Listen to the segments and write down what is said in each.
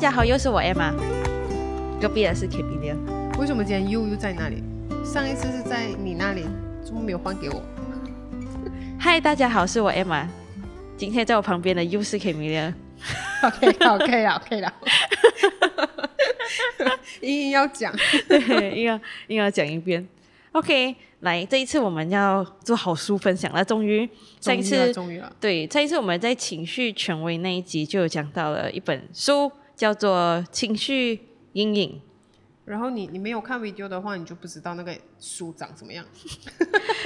大家好，又是我 Emma，隔壁的是 K B 的。为什么今天又又在那里？上一次是在你那里，怎么没有还给我？嗨，大家好，是我 Emma，今天在我旁边的又是 K B 的。OK OK 了 OK 了，硬 硬要讲，对，硬要硬要讲一遍。OK，来，这一次我们要做好书分享了，终于上一次终于了，对，上一次我们在情绪权威那一集就有讲到了一本书，叫做《情绪阴影然后你你没有看 video 的话，你就不知道那个书长什么样。》。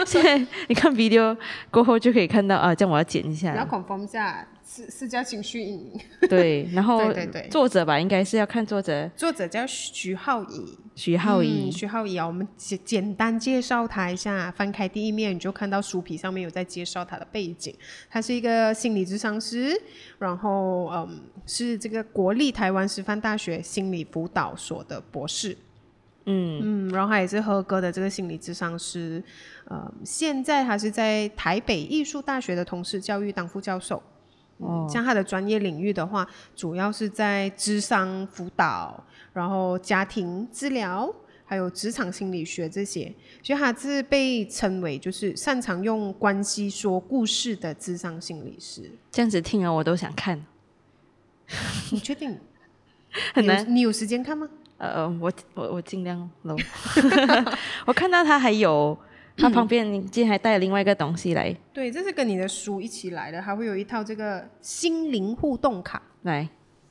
现在你看 video 过后就可以看到啊，这样我要剪一你要下。confirm 一下，是是叫情绪阴影，对，然后对对对作者吧，应该是要看作者作者叫徐浩怡。徐浩怡嗯。徐浩怡啊，我们简简单介绍他一下。翻开第一面，你就看到书皮上面有在介绍他的背景。他是一个心理咨商师，然后嗯，是这个国立台湾师范大学心理辅导所的博士。嗯嗯，然后他也是合格的这个心理咨商师。呃，现在他是在台北艺术大学的同事教育当副教授。哦，像他的专业领域的话，主要是在智商辅导，然后家庭治疗，还有职场心理学这些，所以他是被称为就是擅长用关系说故事的智商心理师。这样子听了我都想看，你确定？很难你有。你有时间看吗？呃，我我我尽量喽。我看到他还有，他旁边今天还带了另外一个东西来，对，这是跟你的书一起来的，还会有一套这个心灵互动卡，来，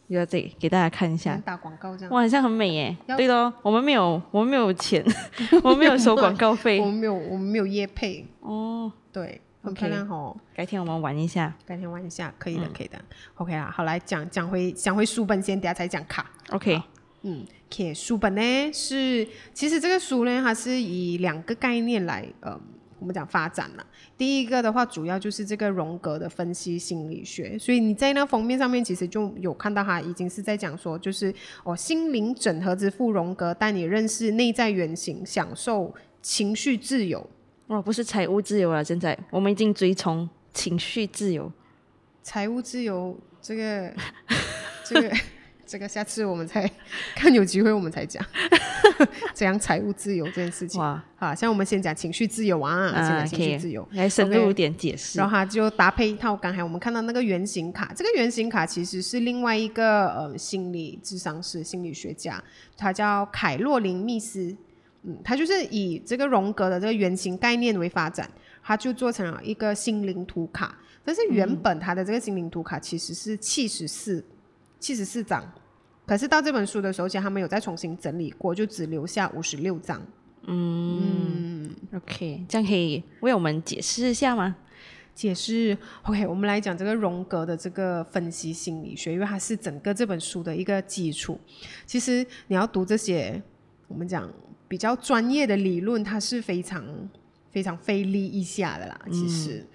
就在这里给大家看一下。打广告这样。哇，好像很美耶！要对咯，我们没有，我们没有钱，我们没有收广告费我费。们没有，我们没有业配，哦，对，很漂亮哦。改天我们玩一下。改天玩一下，可以的，可以的。OK 啦，好，来讲讲回讲回书本先，等下才讲卡。OK，嗯，OK，书本呢是，其实这个书呢，它是以两个概念来，呃，我们讲发展了。第一个的话，主要就是这个荣格的分析心理学，所以你在那封面上面其实就有看到，它已经是在讲说，就是哦，心灵整合之父荣格带你认识内在原型，享受情绪自由。哇，不是财务自由了，现在我们已经追从情绪自由。财务自由这个这个 这个，下次我们再看有机会我们才讲怎样财务自由这件事情。哇，好，像我们先讲情绪自由啊，先啊，讲情绪自由。来深入一点解释。然后它就搭配一套刚才我们看到那个原型卡，这个原型卡其实是另外一个呃心理智商师、心理学家，他叫凯洛琳密斯。嗯，他就是以这个荣格的这个原型概念为发展，他就做成了一个心灵图卡。但是原本他的这个心灵图卡其实是七十四、七十四张，可是到这本书的时候，其实他们有再重新整理过，就只留下五十六章。嗯。OK，这样可以为我们解释一下吗？解释，OK，我们来讲这个荣格的这个分析心理学，因为它是整个这本书的一个基础。其实你要读这些，我们讲比较专业的理论，它是非常非常费力一下的啦。其实，嗯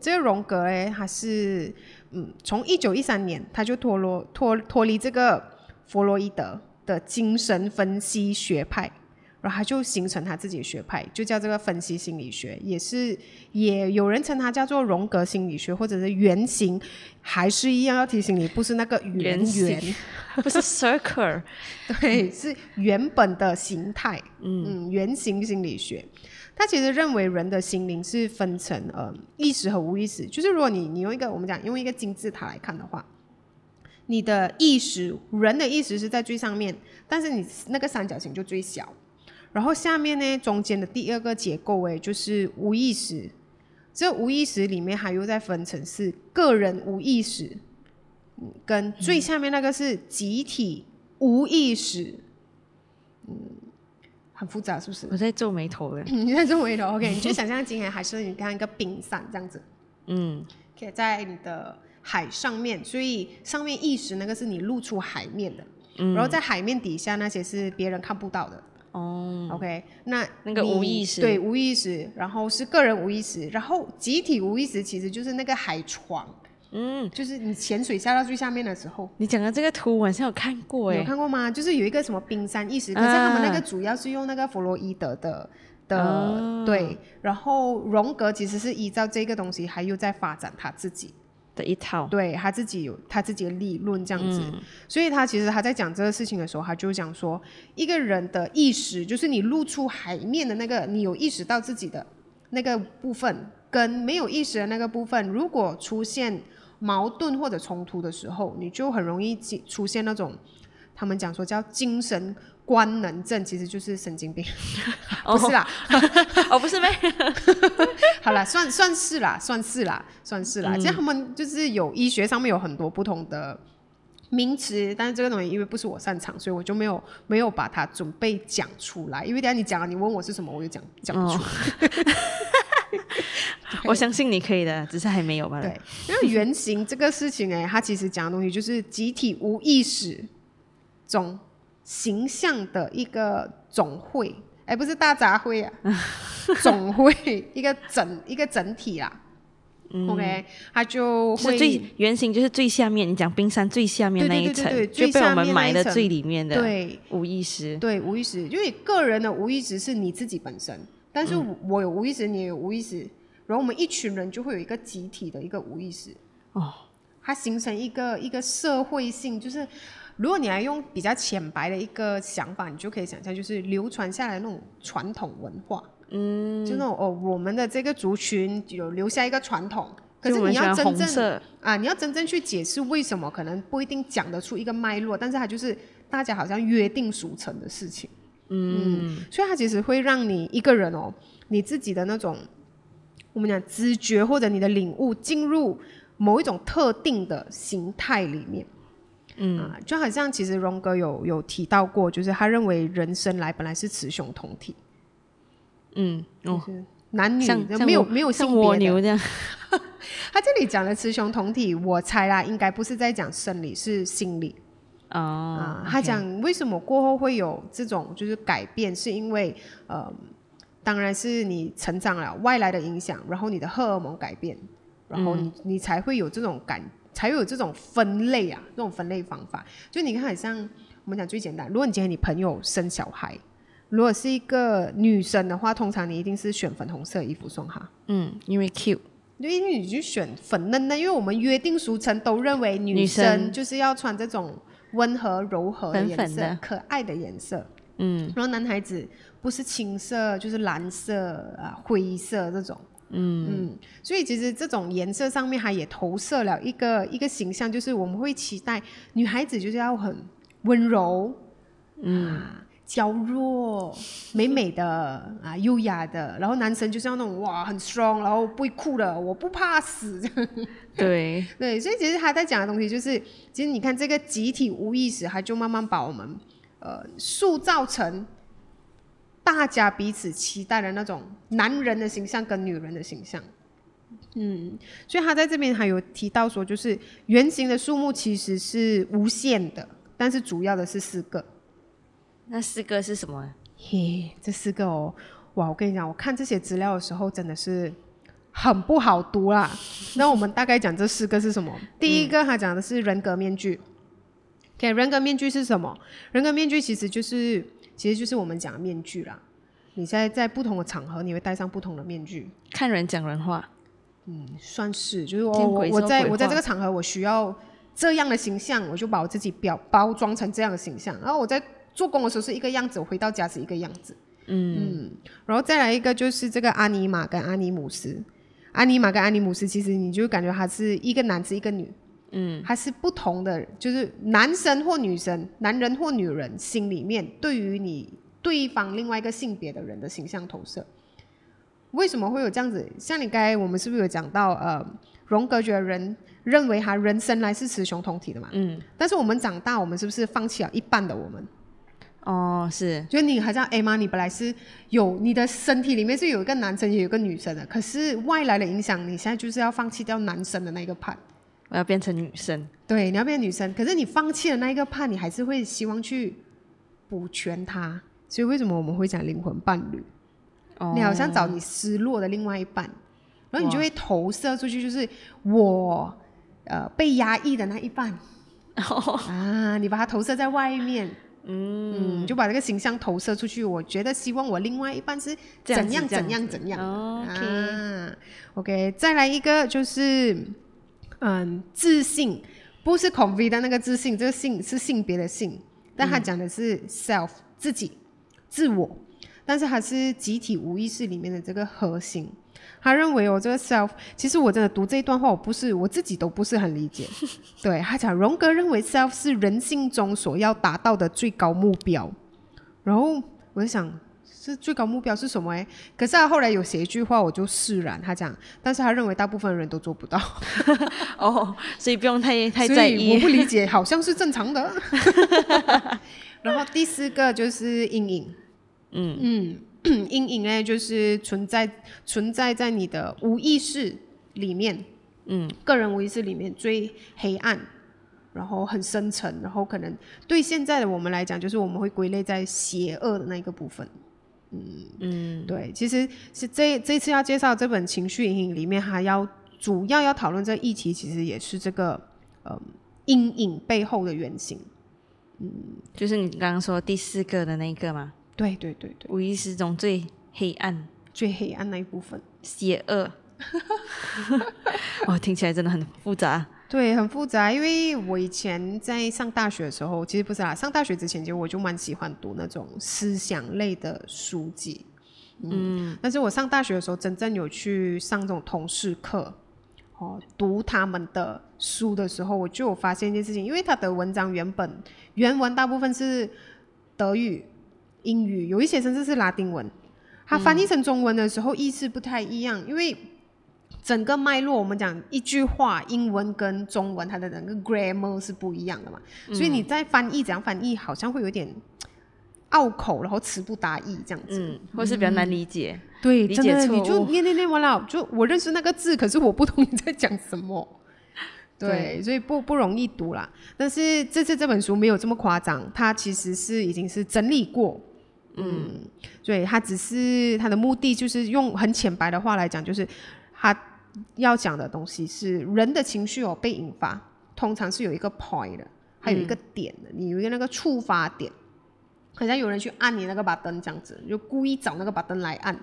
这个荣格嘞，他是嗯，从一九一三年他就脱落脱脱离这个弗洛伊德的精神分析学派。然后他就形成他自己的学派，就叫这个分析心理学，也是也有人称它叫做荣格心理学，或者是原型，还是一样要提醒你，不是那个圆圆，不 是 circle，对，是原本的形态，嗯，原型心理学。他其实认为人的心灵是分成呃意识和无意识，就是如果你你用一个我们讲用一个金字塔来看的话，你的意识人的意识是在最上面，但是你那个三角形就最小，然后下面呢中间的第二个结构诶就是无意识，这无意识里面还又再分成是个人无意识，跟最下面那个是集体无意识，嗯，很复杂是不是？我在皱眉头了。你在皱眉头，OK？你就想象今天还是你看一个冰山这样子，嗯，可以在你的海上面，所以上面意识那个是你露出海面的，然后在海面底下那些是别人看不到的。哦，OK，那那个你无意识对无意识，然后是个人无意识，然后集体无意识其实就是那个海床，嗯，就是你潜水下到最下面的时候，你讲的这个图我好像有看过你有哎。看过吗？就是有一个什么冰山意识，可是他们那个主要是用那个弗洛伊德的的、哦。对，然后荣格其实是依照这个东西，还又在发展他自己。的一套，对他自己有他自己的理论这样子，嗯。所以他其实他在讲这个事情的时候，他就讲说，一个人的意识，就是你露出海面的那个，你有意识到自己的那个部分，跟没有意识的那个部分，如果出现矛盾或者冲突的时候，你就很容易出现那种他们讲说叫精神官能症，其实就是神经病，不是啦，哦，不是咩？好啦，算算是啦，算是啦，算是啦。其实他们就是有医学上面有很多不同的名词，但是这个东西因为不是我擅长，所以我就没有没有把它准备讲出来。因为等下你讲了，你问我是什么，我就讲讲不出。我相信你可以的，只是还没有吧？对，因为原型这个事情、哎，它其实讲的东西就是集体无意识中形象的一个总会，哎，不是大杂烩啊，总会一个整一个整体啦。OK，它就会是最圆形，就是最下面，你讲冰山最下面那一层，对对对对对就被我们埋的最里面的对无意识。对，无意识，因为个人的无意识是你自己本身，但是嗯。我有无意识，你也有无意识，然后我们一群人就会有一个集体的一个无意识，哦，它形成一个一个社会性，就是如果你来用比较浅白的一个想法，你就可以想象，就是流传下来那种传统文化，嗯，就那种哦，我们的这个族群有留下一个传统。可是你要真正，啊，你要真正去解释为什么，可能不一定讲得出一个脉络，但是它就是大家好像约定俗成的事情。嗯，所以它其实会让你一个人哦，你自己的那种我们讲知觉或者你的领悟进入某一种特定的形态里面。嗯啊，就好像其实荣格有有提到过，就是他认为人生来本来是雌雄同体，嗯，哦，就是男女没有蜗没有性别的。牛这样，他这里讲的雌雄同体，我猜啦，应该不是在讲生理，是心理。哦啊，，他讲为什么过后会有这种就是改变，是因为呃，当然是你成长了，外来的影响，然后你的荷尔蒙改变，然后你、你才会有这种感，才会有这种分类啊，这种分类方法。就你看，很像我们讲最简单，如果你今天你朋友生小孩，如果是一个女生的话，通常你一定是选粉红色衣服送她。嗯，因为 cute 因为你就选粉嫩嫩，因为我们约定俗成都认为女生就是要穿这种温和柔和的颜色、粉粉的。可爱的颜色。嗯。然后男孩子不是青色就是蓝色啊、灰色这种。嗯。所以其实这种颜色上面，它也投射了一个一个形象，就是我们会期待女孩子就是要很温柔，嗯、啊，娇弱、美美的啊，优雅的，然后男生就是要那种哇很 strong，然后不会哭的，我不怕死对，对，所以其实他在讲的东西就是，其实你看这个集体无意识，他就慢慢把我们呃塑造成大家彼此期待的那种男人的形象跟女人的形象。嗯，所以他在这边还有提到说，就是圆形的数目其实是无限的，但是主要的是四个。那四个是什么？嘿，这四个哦，哇！我跟你讲，我看这些资料的时候真的是很不好读啦。那我们大概讲这四个是什么？第一个，他讲的是人格面具。OK，人格面具是什么？人格面具其实就是，其实就是我们讲的面具啦。你在在不同的场合，你会戴上不同的面具，看人讲人话，嗯算是就是我我我在我在这个场合我需要这样的形象，我就把我自己表包装成这样的形象，然后我在做工的时候是一个样子，我回到家是一个样子。嗯然后再来一个就是这个阿尼玛跟阿尼姆斯，阿尼玛跟阿尼姆斯其实你就感觉他是一个男子一个女，嗯，他是不同的，就是男生或女生，男人或女人心里面对于你对方另外一个性别的人的形象投射。为什么会有这样子？像你刚才我们是不是有讲到，呃，荣格觉得人认为他人生来是雌雄同体的嘛？嗯，但是我们长大，我们是不是放弃了一半的我们？哦，是，就是你好像 A 妈，你本来是有你的身体里面是有一个男生也有一个女生的，可是外来的影响，你现在就是要放弃掉男生的那个 part。我要变成女生，对，你要变成女生，可是你放弃了那一个 part，你还是会希望去补全它。所以为什么我们会讲灵魂伴侣？哦，你好像找你失落的另外一半，然后你就会投射出去，就是我呃被压抑的那一半 啊，你把它投射在外面。嗯，就把这个形象投射出去。我觉得希望我另外一半是怎样怎样子怎样的。哦，OK，啊，OK，再来一个就是嗯，自信不是 conv 的那个自信，这个性是性别的性，但他讲的是 self 自己自我，但是还是集体无意识里面的这个核心。他认为我这个 self，其实我真的读这一段话，我不是我自己都不是很理解。对他讲，荣格认为 self 是人性中所要达到的最高目标。然后我就想，是最高目标是什么？哎，可是他后来有写一句话，我就释然。他讲，但是他认为大部分人都做不到。哦，所以不用太太在意。我不理解，好像是正常的。然后第四个就是阴影。嗯嗯。阴影呢，就是存在存在在你的无意识里面，嗯，个人无意识里面最黑暗，然后很深沉，然后可能对现在的我们来讲，就是我们会归类在邪恶的那个部分，嗯。嗯，对，其实是这这次要介绍这本情绪阴影里面，还要主要要讨论这个议题，其实也是这个嗯阴影背后的原型，嗯，就是你刚刚说第四个的那个吗？对对对对，无意识中最黑暗、最黑暗那一部分，邪恶。哇，听起来真的很复杂。对，很复杂。因为我以前在上大学的时候，其实不是啦，上大学之前，其实我就蛮喜欢读那种思想类的书籍。嗯，但是我上大学的时候，真正有去上这种同事课，哦，读他们的书的时候，我就有发现一件事情，因为他的文章原本原文大部分是德语。英语有一些甚至是拉丁文，它翻译成中文的时候意思不太一样，因为整个脉络我们讲一句话，英文跟中文它的整个 grammar 是不一样的嘛，所以你在翻译怎样翻译，好像会有点拗口，然后词不达意这样子，或是比较难理解。对，真的你就念念念完了，就我认识那个字，可是我不懂你在讲什么。对，所以不不容易读啦。但是这次这本书没有这么夸张，它其实是已经是整理过。嗯，所以他只是他的目的就是用很浅白的话来讲，就是他要讲的东西是人的情绪哦被引发，通常是有一个 point 的，还有一个点的，你有一个那个触发点，好像有人去按你那个把灯这样子，就故意找那个把灯来按，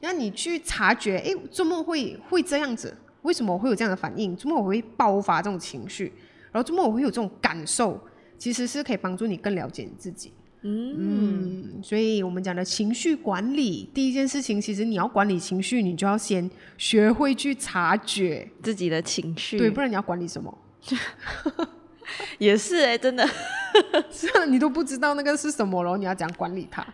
那你去察觉，哎，怎么会会这样子？为什么我会有这样的反应？怎么我会爆发这种情绪？然后怎么我会有这种感受？其实是可以帮助你更了解你自己。嗯，所以我们讲的情绪管理，第一件事情，其实你要管理情绪，你就要先学会去察觉自己的情绪，对，不然你要管理什么？也是哎，真的，是啊，你都不知道那个是什么了，你要怎样管理它？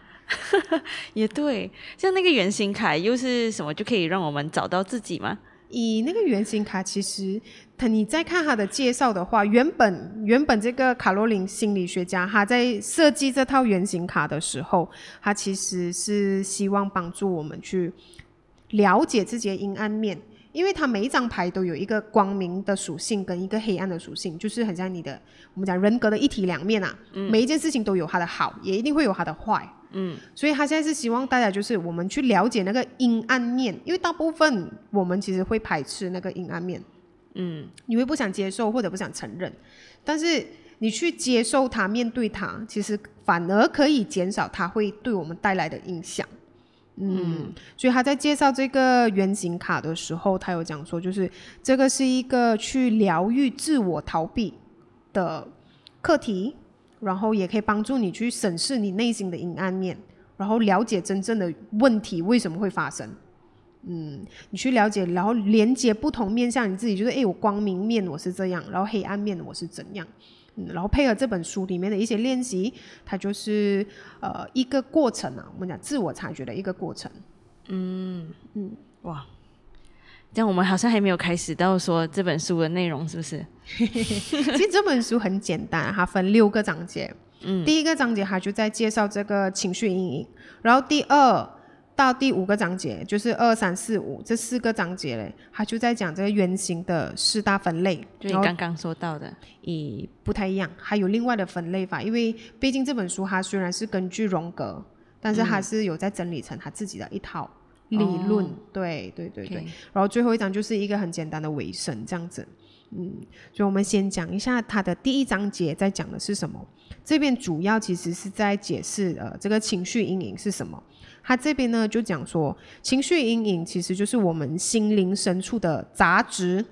也对，像那个圆形卡又是什么，就可以让我们找到自己吗？以那个原型卡，其实他你再看他的介绍的话，原本原本这个卡罗琳心理学家他在设计这套原型卡的时候，他其实是希望帮助我们去了解自己的阴暗面，因为它每一张牌都有一个光明的属性跟一个黑暗的属性，就是很像你的我们讲人格的一体两面啊，每一件事情都有它的好，也一定会有它的坏。嗯，所以他现在是希望大家就是我们去了解那个阴暗面，因为大部分我们其实会排斥那个阴暗面，嗯，你会不想接受或者不想承认，但是你去接受它、面对它，其实反而可以减少它会对我们带来的影响。嗯，所以他在介绍这个原型卡的时候，他有讲说，就是这个是一个去疗愈自我逃避的课题。然后也可以帮助你去审视你内心的阴暗面，然后了解真正的问题为什么会发生。嗯，你去了解，然后连接不同面向你自己，就是哎，我光明面我是这样，然后黑暗面我是怎样。嗯，然后配合这本书里面的一些练习，它就是呃一个过程啊，我们讲自我察觉的一个过程。嗯嗯，哇。这样我们好像还没有开始到说这本书的内容，是不是？其实这本书很简单，它分六个章节。嗯，第一个章节它就在介绍这个情绪阴影，然后第二到第五个章节就是二三四五这四个章节嘞，他就在讲这个原型的四大分类。就你刚刚说到的，以不太一样，还有另外的分类法，因为毕竟这本书它虽然是根据荣格，但是它是有在整理成他自己的一套。理论，对对对对，然后最后一章就是一个很简单的尾声，这样子，嗯，所以我们先讲一下它的第一章节在讲的是什么。这边主要其实是在解释呃这个情绪阴影是什么。它这边呢就讲说，情绪阴影其实就是我们心灵深处的杂质，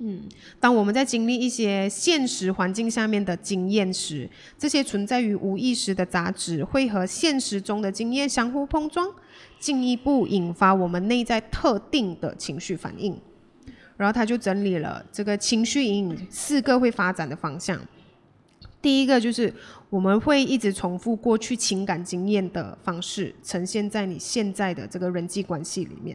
嗯当我们在经历一些现实环境下面的经验时，这些存在于无意识的杂质会和现实中的经验相互碰撞，进一步引发我们内在特定的情绪反应。然后他就整理了这个情绪阴影四个会发展的方向。第一个就是我们会一直重复过去情感经验的方式，呈现在你现在的这个人际关系里面。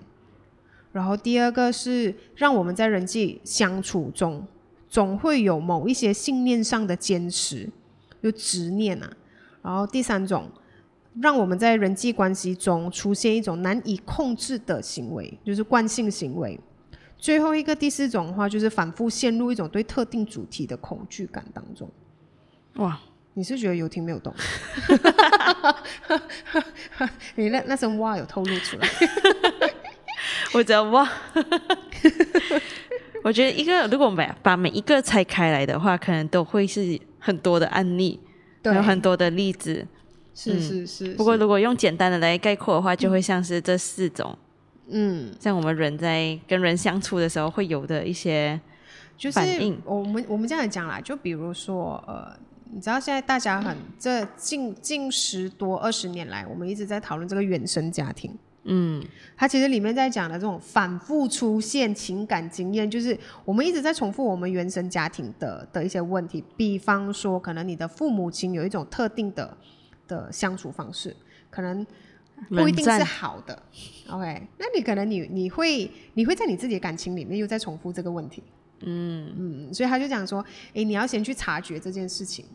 然后第二个是让我们在人际相处中，总会有某一些信念上的坚持，有执念啊。然后第三种，让我们在人际关系中出现一种难以控制的行为，就是惯性行为。最后一个第四种的话，就是反复陷入一种对特定主题的恐惧感当中。哇，你是觉得游艇没有动？你那那声哇有透露出来。我觉得哇，我觉得一个如果我们把把每一个拆开来的话，可能都会是很多的案例，对有很多的例子。是是是。不过如果用简单的来概括的话，就会像是这四种，嗯，像我们人在跟人相处的时候会有的一些就是反应我们我们这样讲啦，就比如说呃，你知道现在大家很这近近十多二十年来，我们一直在讨论这个原生家庭。嗯它其实里面在讲的这种反复出现情感经验，就是我们一直在重复我们原生家庭的的一些问题。比方说，可能你的父母亲有一种特定的的相处方式，可能不一定是好的。OK，那你可能你你会你会在你自己的感情里面又在重复这个问题。嗯嗯，所以他就讲说，诶，你要先去察觉这件事情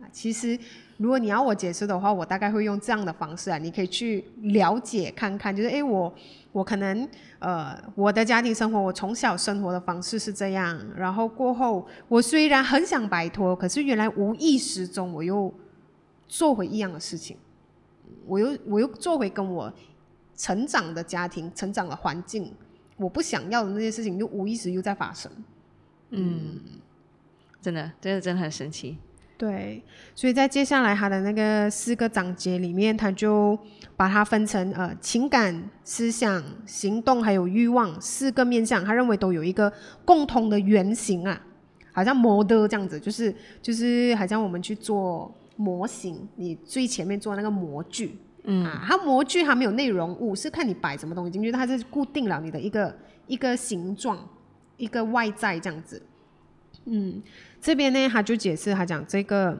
啊。其实，如果你要我解释的话，我大概会用这样的方式啊，你可以去了解看看，就是诶，我我可能呃，我的家庭生活，我从小生活的方式是这样，然后过后我虽然很想摆脱，可是原来无意识中我又做回一样的事情，我又我又做回跟我成长的家庭、成长的环境，我不想要的那些事情，又无意识又在发生。嗯，真的，这个真的很神奇。对，所以在接下来他的那个四个章节里面，他就把它分成呃情感、思想、行动还有欲望四个面向，他认为都有一个共同的原型啊，好像 model 这样子，就是就是好像我们去做模型，你最前面做那个模具，嗯。啊，它模具它没有内容物，是看你摆什么东西进去，它是固定了你的一个一个形状，一个外在这样子。嗯，这边呢，他就解释，他讲这个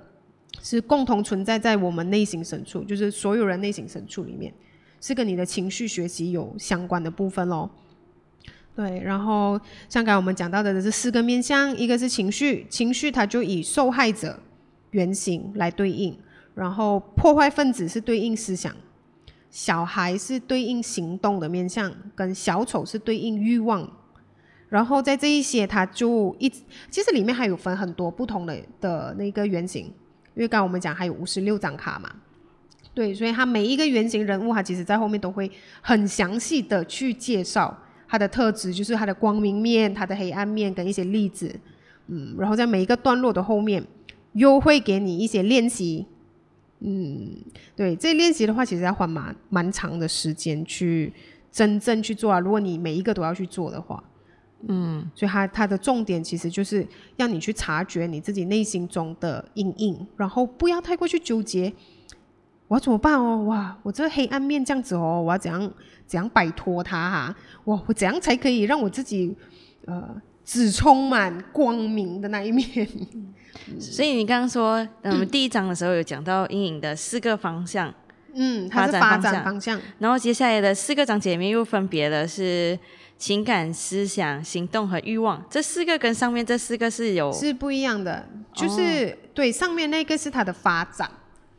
是共同存在在我们内心深处，就是所有人内心深处里面，是跟你的情绪学习有相关的部分咯。对，然后像刚才我们讲到的这四个面向，一个是情绪，情绪它就以受害者原型来对应，然后破坏分子是对应思想，小孩是对应行动的面向，跟小丑是对应欲望。然后在这一些，它就一其实里面还有分很多不同的的那个原型，因为刚刚我们讲还有五十六张卡嘛，对，所以它每一个原型人物，它其实在后面都会很详细的去介绍它的特质，就是它的光明面、它的黑暗面跟一些例子，嗯，然后在每一个段落的后面又会给你一些练习，嗯，对，这练习的话，其实要花蛮蛮长的时间去真正去做啊。如果你每一个都要去做的话，嗯，所以它它的重点其实就是让你去察觉你自己内心中的阴影，然后不要太过去纠结，我要怎么办哦？哇，我这个黑暗面这样子哦，我要怎样怎样摆脱它哈、哇，我怎样才可以让我自己呃只充满光明的那一面？所以你刚刚说，嗯，第一章的时候有讲到阴影的四个方向，嗯，它是发展方向。然后接下来的四个章节里面又分别的是情感、思想、行动和欲望，这四个跟上面这四个是有是不一样的，就是、对上面那个是它的发展，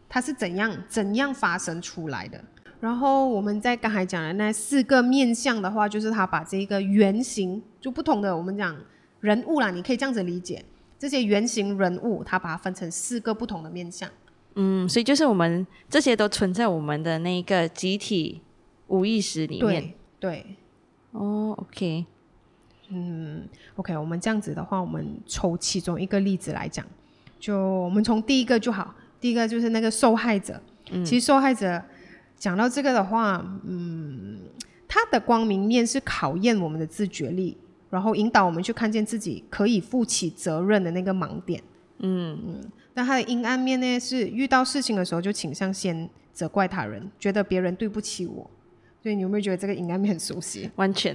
它是怎样怎样发生出来的。然后我们在刚才讲的那四个面相的话，就是他把这个原型就不同的我们讲人物啦，你可以这样子理解，这些原型人物，他把它分成四个不同的面相。嗯，所以就是我们这些都存在我们的那个集体无意识里面。对对哦，OK，嗯，OK，我们这样子的话，我们抽其中一个例子来讲，就我们从第一个就好，第一个就是那个受害者。其实受害者讲到这个的话，嗯，他的光明面是考验我们的自觉力，然后引导我们去看见自己可以负起责任的那个盲点。嗯嗯。但他的阴暗面呢，是遇到事情的时候就倾向先责怪他人，觉得别人对不起我。所以你有没有觉得这个应该面很熟悉？完全。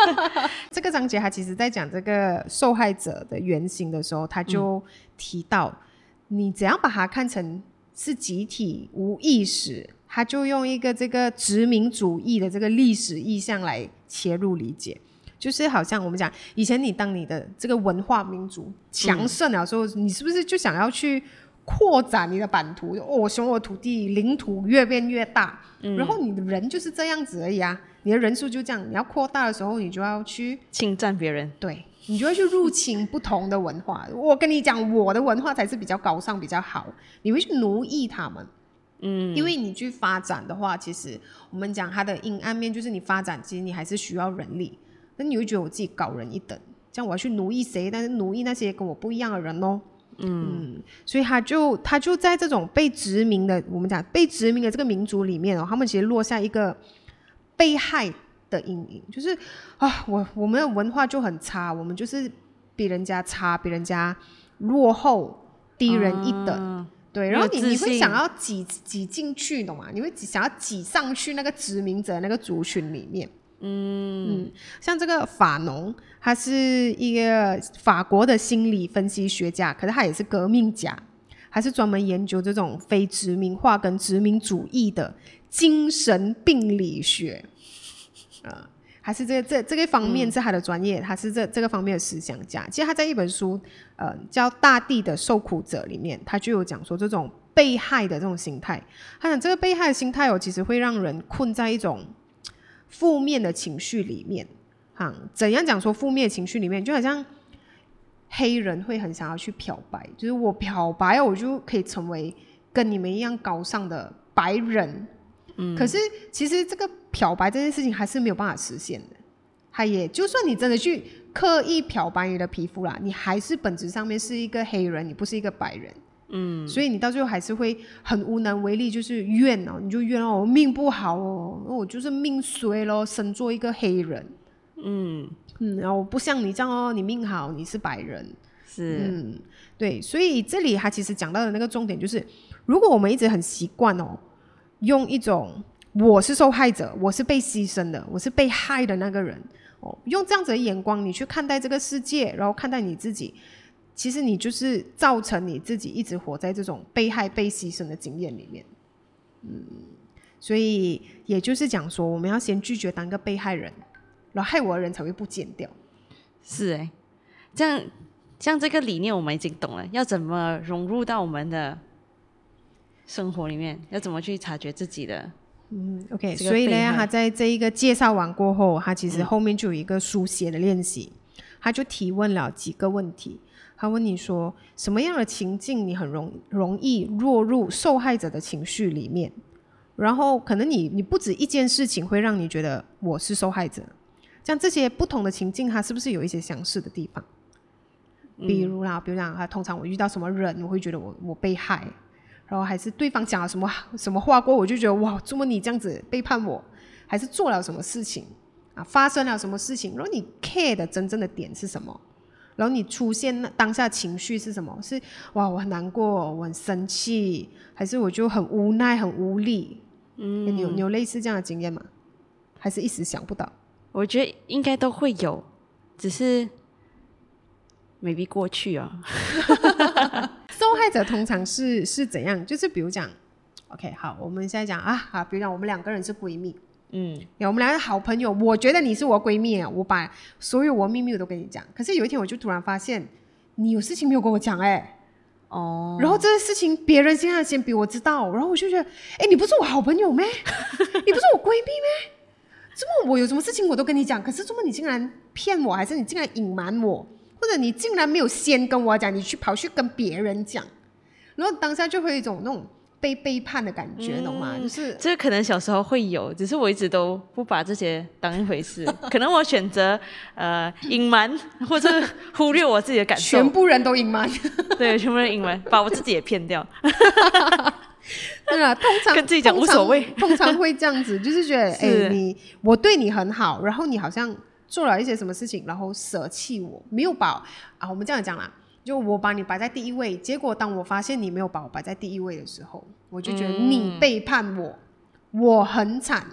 这个章节他其实在讲这个受害者的原型的时候，他就提到，你怎样把它看成是集体无意识，他就用一个这个殖民主义的这个历史意象来切入理解，就是好像我们讲以前你当你的这个文化民族强盛的时候，你是不是就想要去？扩展你的版图，哦，雄我土地领土越变越大，然后你的人就是这样子而已啊，你的人数就这样，你要扩大的时候，你就要去侵占别人，对你就会去入侵不同的文化。我跟你讲，我的文化才是比较高尚、比较好，你会去奴役他们，嗯，因为你去发展的话，其实我们讲它的阴暗面就是你发展，其实你还是需要人力，那你会觉得我自己高人一等，这样我要去奴役谁？但是奴役那些跟我不一样的人哦。嗯，所以他就他就在这种被殖民的，我们讲被殖民的这个民族里面哦，他们其实落下一个被害的阴影，就是啊，我我们的文化就很差，我们就是比人家差，比人家落后，低人一等，对，然后你你会想要挤挤进去，懂吗？你会想要挤上去那个殖民者那个族群里面。嗯，像这个法农，他是一个法国的心理分析学家，可是他也是革命家，还是专门研究这种非殖民化跟殖民主义的精神病理学，啊，还是这这这个方面是他的专业，他是这这个方面的思想家。其实他在一本书，呃，叫《大地的受苦者》里面，他就有讲说这种被害的这种心态。他讲这个被害的心态哦，其实会让人困在一种。负面的情绪里面，哈，怎样讲说负面情绪里面，就好像黑人会很想要去漂白，就是我漂白，我就可以成为跟你们一样高尚的白人。嗯，可是其实这个漂白这件事情还是没有办法实现的。他也就算你真的去刻意漂白你的皮肤啦，你还是本质上面是一个黑人，你不是一个白人。嗯，所以你到最后还是会很无能为力，就是怨哦，你就怨哦，我命不好哦，我就是命衰咯，生做一个黑人。嗯嗯，然后我不像你这样哦，你命好，你是白人。是，嗯，对，所以这里他其实讲到的那个重点就是，如果我们一直很习惯哦，用一种我是受害者，我是被牺牲的，我是被害的那个人哦，用这样子的眼光你去看待这个世界，然后看待你自己。其实你就是造成你自己一直活在这种被害、被牺牲的经验里面，嗯，所以也就是讲说，我们要先拒绝当个被害人，然后害我的人才会不见掉。是哎，这样像这个理念我们已经懂了，要怎么融入到我们的生活里面？要怎么去察觉自己的？嗯，OK。所以呢，他在这一个介绍完过后，他其实后面就有一个书写的练习，他就提问了几个问题。他问你说什么样的情境你很容容易落入受害者的情绪里面，然后可能你你不止一件事情会让你觉得我是受害者，像这些不同的情境，它是不是有一些相似的地方？比如啦，比如讲，他通常我遇到什么人，我会觉得我我被害，然后还是对方讲了什么什么话过，我就觉得哇，怎么你这样子背叛我，还是做了什么事情啊？发生了什么事情？然后你 care 的真正的点是什么？然后你出现那当下情绪是什么？是哇，我很难过，我很生气，还是我就很无奈、很无力？嗯，你有你有类似这样的经验吗？还是一时想不到？我觉得应该都会有，只是 maybe 过去啊。受害者通常是是怎样？就是比如讲，OK，好，我们现在讲啊，好，比如讲我们两个人是闺蜜。嗯，我们两个好朋友，我觉得你是我闺蜜啊，我把所有我秘密我都跟你讲。可是有一天，我就突然发现你有事情没有跟我讲，哎，哦，然后这个事情别人现在先比我知道，然后我就觉得，哎，你不是我好朋友咩？你不是我闺蜜咩？怎么我有什么事情我都跟你讲，可是怎么你竟然骗我，还是你竟然隐瞒我，或者你竟然没有先跟我讲，你去跑去跟别人讲，然后当下就会有一种那种。被背叛的感觉，懂吗？就是这可能小时候会有，只是我一直都不把这些当一回事。可能我选择呃隐瞒 或者忽略我自己的感受，全部人都隐瞒，对，全部人隐瞒，把我自己也骗掉。对啊，通常跟自己讲无所谓，通常会这样子，就是觉得哎，你我对你很好，然后你好像做了一些什么事情，然后舍弃我，没有把啊，我们这样讲啦，就我把你摆在第一位，结果当我发现你没有把我摆在第一位的时候，我就觉得你背叛我，我很惨。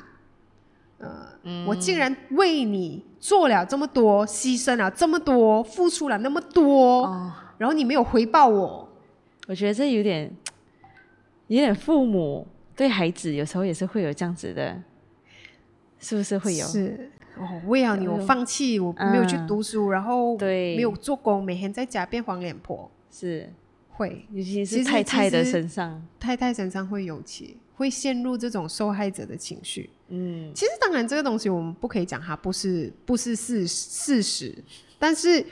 呃，我竟然为你做了这么多，牺牲了这么多，付出了那么多，哦，然后你没有回报我，我觉得这有点，有点父母对孩子有时候也是会有这样子的，是不是会有？是哦，为了你我放弃，我没有去嗯读书，然后对。没有做工，每天在家变黄脸婆，是，会。尤其是太太的身上，太太身上会尤其，会陷入这种受害者的情绪。嗯，其实当然这个东西我们不可以讲它不是不是事事实，但是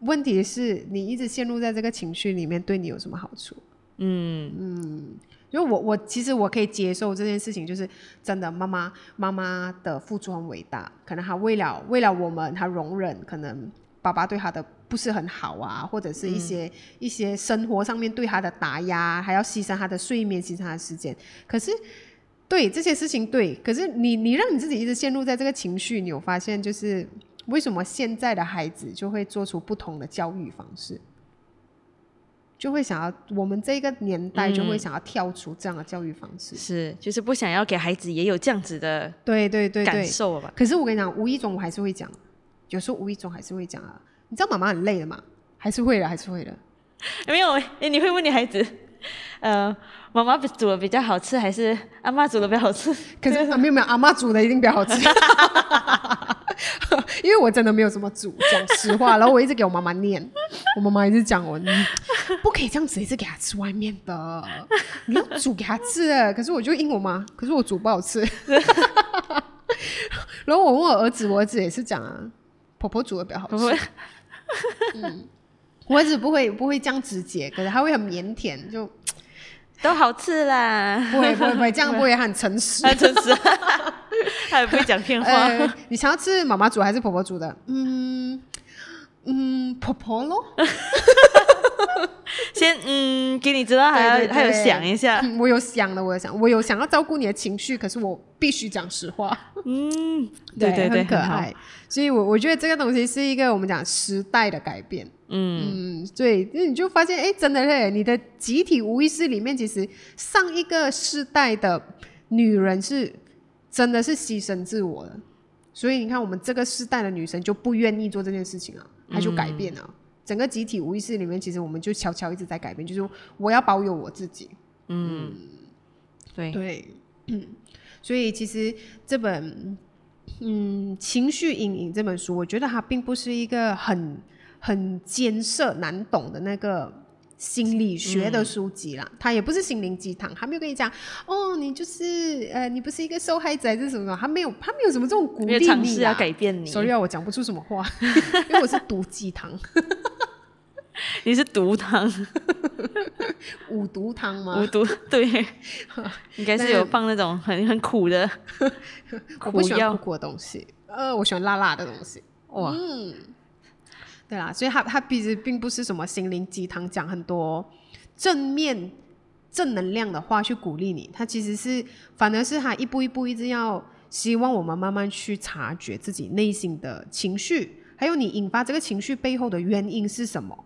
问题是你一直陷入在这个情绪里面，对你有什么好处？嗯，因为我我其实我可以接受这件事情，就是真的妈妈妈妈的付出很伟大，可能她为了为了我们，她容忍可能爸爸对她的不是很好啊，或者是一些、一些生活上面对她的打压，还要牺牲她的睡眠，牺牲她的时间。可是对这些事情对，可是你你让你自己一直陷入在这个情绪，你有发现就是为什么现在的孩子就会做出不同的教育方式？就会想要，我们这个年代就会想要跳出这样的教育方式。是，就是不想要给孩子也有这样子的对对对感对。受吧？可是我跟你讲，无意中我还是会讲，有时候无意中还是会讲啊。你知道妈妈很累的嘛？还是会的，还是会的。没有，诶你会问你孩子，呃，妈妈煮的比较好吃，还是阿妈煮的比较好吃？可是啊，没有没有，阿妈煮的一定比较好吃。因为我真的没有什么煮，讲实话。然后我一直给我妈妈念，我妈妈一直讲我，你不可以这样子一直给她吃外面的，你要煮给她吃的。可是我就应我妈，可是我煮不好吃。然后我问我儿子，我儿子也是讲啊，婆婆煮的比较好吃。我儿子不会不会这样直接，可是他会很腼腆，就都好吃啦，不会不会不会这样，不会很诚实。很诚实，他也不会讲骗话。呃，你想要吃妈妈煮还是婆婆煮的？嗯嗯，婆婆咯。先嗯，给你知道，还还有想一下，嗯我有想的，我有想，我有想要照顾你的情绪，可是我必须讲实话。嗯，对对对，很可，爱。所以我我觉得这个东西是一个我们讲时代的改变。嗯，嗯，对，那你就发现，哎，真的嘞，你的集体无意识里面，其实上一个世代的女人是真的是牺牲自我的，所以你看，我们这个世代的女生就不愿意做这件事情啊，她就改变了。整个集体无意识里面，其实我们就悄悄一直在改变，就是我要保有我自己。嗯。对，对，嗯，所以其实这本嗯《情绪阴影》这本书，我觉得它并不是一个很很艰涩难懂的那个心理学的书籍啦，他也不是心灵鸡汤，它没有跟你讲哦，你就是呃，你不是一个受害者还是什么什么，它没有，他没有什么这种鼓励你尝试要。改变你，sorry 啊，我讲不出什么话，因为我是毒鸡汤，你是毒汤，五毒汤吗？五毒，对，应该是有放那种很很苦的我不，喜欢苦苦的东西，呃，我喜欢辣辣的东西。哇，对啦，所以他他其实并不是什么心灵鸡汤，讲很多正面、正能量的话去鼓励你。他其实是反而是他一步一步一直要希望我们慢慢去察觉自己内心的情绪，还有你引发这个情绪背后的原因是什么。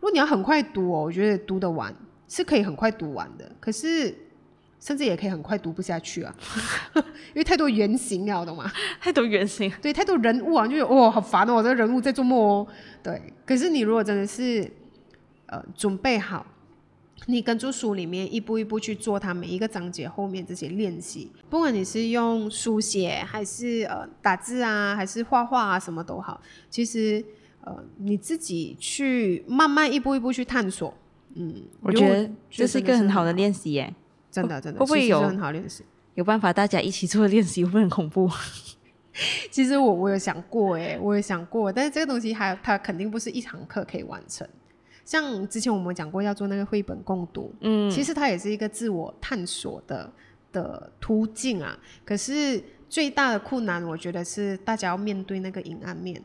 如果你要很快读，我觉得读得完是可以很快读完的，可是甚至也可以很快读不下去啊，因为太多原型了，懂吗？太多原型，对，太多人物啊，就有哦，好烦哦，这个人物在做梦哦。对，可是你如果真的是呃准备好，你跟住书里面一步一步去做它每一个章节后面这些练习，不管你是用书写还是呃打字啊，还是画画啊，什么都好，其实呃你自己去慢慢一步一步去探索。嗯，我觉得得这是一个很好的练习耶。真的真的会不会有很好练习？有办法大家一起做练习，会不会很恐怖？其实我我有想过哎，我有想过，但是这个东西还它肯定不是一堂课可以完成。像之前我们讲过要做那个绘本共读，嗯，其实它也是一个自我探索的的途径啊。可是最大的困难，我觉得是大家要面对那个阴暗面，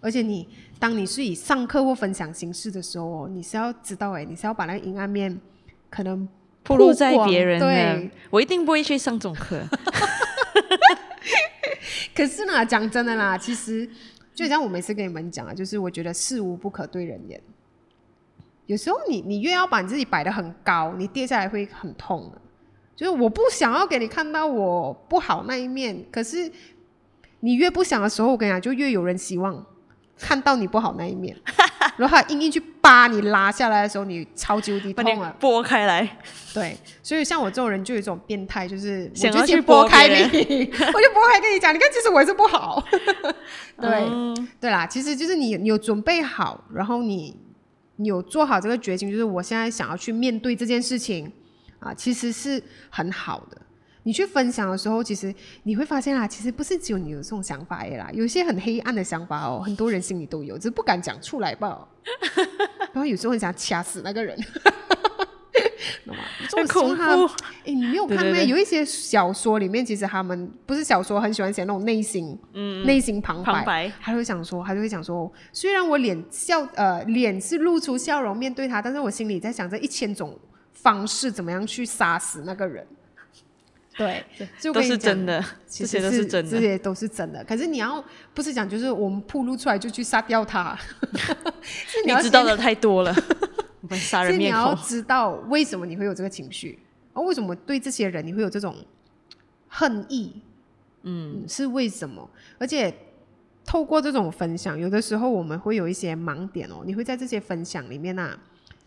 而且你当你是以上课或分享形式的时候哦，你是要知道哎，你是要把那个阴暗面可能暴露在别人的对，我一定不会去上这种课。可是呢，讲真的啦，其实就像我每次跟你们讲啊，就是我觉得事无不可对人言。有时候你你越要把你自己摆得很高，你跌下来会很痛的。就是我不想要给你看到我不好那一面，可是你越不想的时候，我跟你讲，就越有人希望看到你不好那一面，然后他硬硬去扒你拉下来的时候，你超级无敌痛啊！拨开来，对，所以像我这种人就有一种变态，就是我想要去就先拨拨开你，我就拨开跟你讲，你看，其实我也是不好。对、嗯对啦，其实就是你你有准备好，然后你你有做好这个决心，就是我现在想要去面对这件事情啊，其实是很好的。你去分享的时候，其实你会发现啊，其实不是只有你有这种想法耶啦，有一些很黑暗的想法哦，很多人心里都有，只是不敢讲出来吧。然后有时候很想掐死那个人，懂吗？这种他怖。哎，你没有看吗？有一些小说里面，其实他们不是小说，很喜欢写那种内心，嗯，内心旁白。旁白他就会想说，他就会想说，虽然我脸笑，呃，脸是露出笑容面对他，但是我心里在想着一千种方式，怎么样去杀死那个人。对，就都是真的，其这些实都是真的。这些都是真的。可是你要不是讲，就是我们铺露出来就去杀掉他，你知道的太多了，我们杀是你要人灭口。知道为什么你会有这个情绪，而为什么对这些人你会有这种恨意，嗯，是为什么？而且透过这种分享，有的时候我们会有一些盲点哦，你会在这些分享里面啊，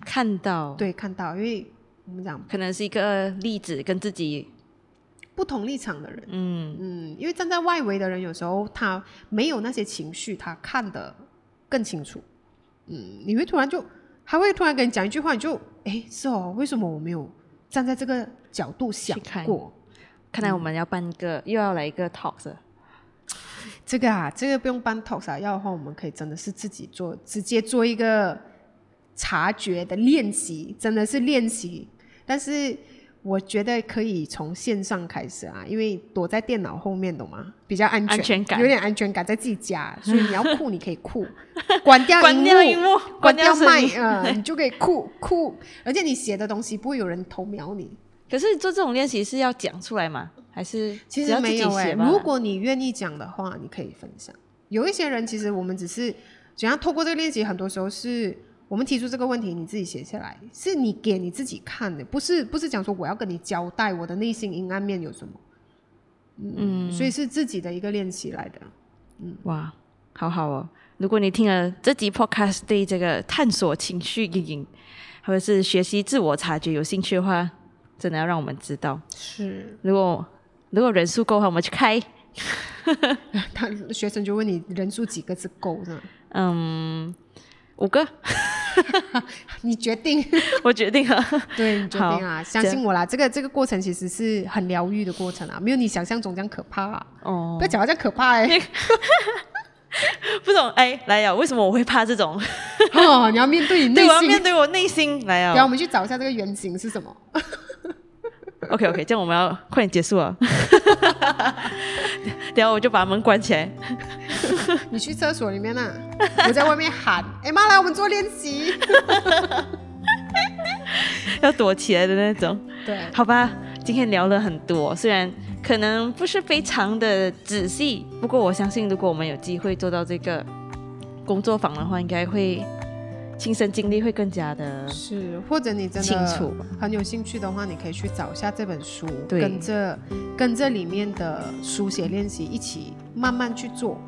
看到，对，看到，因为我们讲可能是一个例子，跟自己，不同立场的人，嗯，嗯，因为站在外围的人，有时候他没有那些情绪，他看得更清楚。嗯，你会突然就，他会突然跟你讲一句话，你就，哎，是哦，为什么我没有站在这个角度想过？看来我们要办一个，又要来一个 talk 了。这个啊，这个不用办 talk 啊，要的话，我们可以真的是自己做，直接做一个察觉的练习，真的是练习。但是我觉得可以从线上开始啊，因为躲在电脑后面，懂吗？比较安全，安全感有点安全感，在自己家，所以你要酷，你可以酷，关掉关掉荧幕，关掉麦嗯，你就可以酷酷，而且你写的东西不会有人偷瞄你。可是做这种练习是要讲出来吗？还是其实没有哎、如果你愿意讲的话，你可以分享。有一些人其实我们只是怎样透过这个练习，很多时候是我们提出这个问题，你自己写下来，是你给你自己看的，不是不是讲说我要跟你交代我的内心阴暗面有什么。嗯，所以是自己的一个练习来的。嗯哇，好好哦！如果你听了这集 podcast 对这个探索情绪阴影，或者是学习自我察觉有兴趣的话，真的要让我们知道。是，如果如果人数够的话，我们去开。他学生就问你人数几个是够呢？嗯，五个，你决定，我决定了。对你决定啊，相信我啦，这个这个过程其实是很疗愈的过程啊，没有你想象中这样可怕、啊。哦不，要讲话这样可怕哎、不懂哎，来呀，为什么我会怕这种？哦，你要面对你内心对，我要。面对我内心来呀！然后我啊。们去找一下这个原型是什么。OK OK，这样我们要快点结束了。等一下我就把门关起来。你去厕所里面啊，我在外面喊：“哎妈，来，我们做练习。要躲起来的那种。”对，好吧，今天聊了很多，虽然可能不是非常的仔细，不过我相信，如果我们有机会做到这个工作坊的话，应该会亲身经历会更加的是，或者你真清的楚。很有兴趣的话，你可以去找一下这本书，跟着跟这里面的书写练习一起慢慢去做。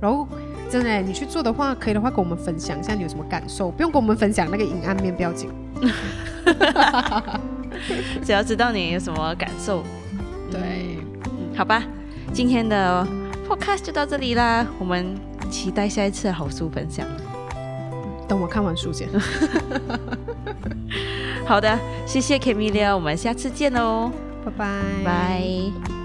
然后，真的，你去做的话，可以的话跟我们分享一下你有什么感受，不用跟我们分享那个阴暗面，不要紧。只要知道你有什么感受，对，好吧，今天的 podcast 就到这里啦，我们期待下一次的好书分享。等我看完书先。好的，谢谢 Camilia，我们下次见喽，拜拜，拜。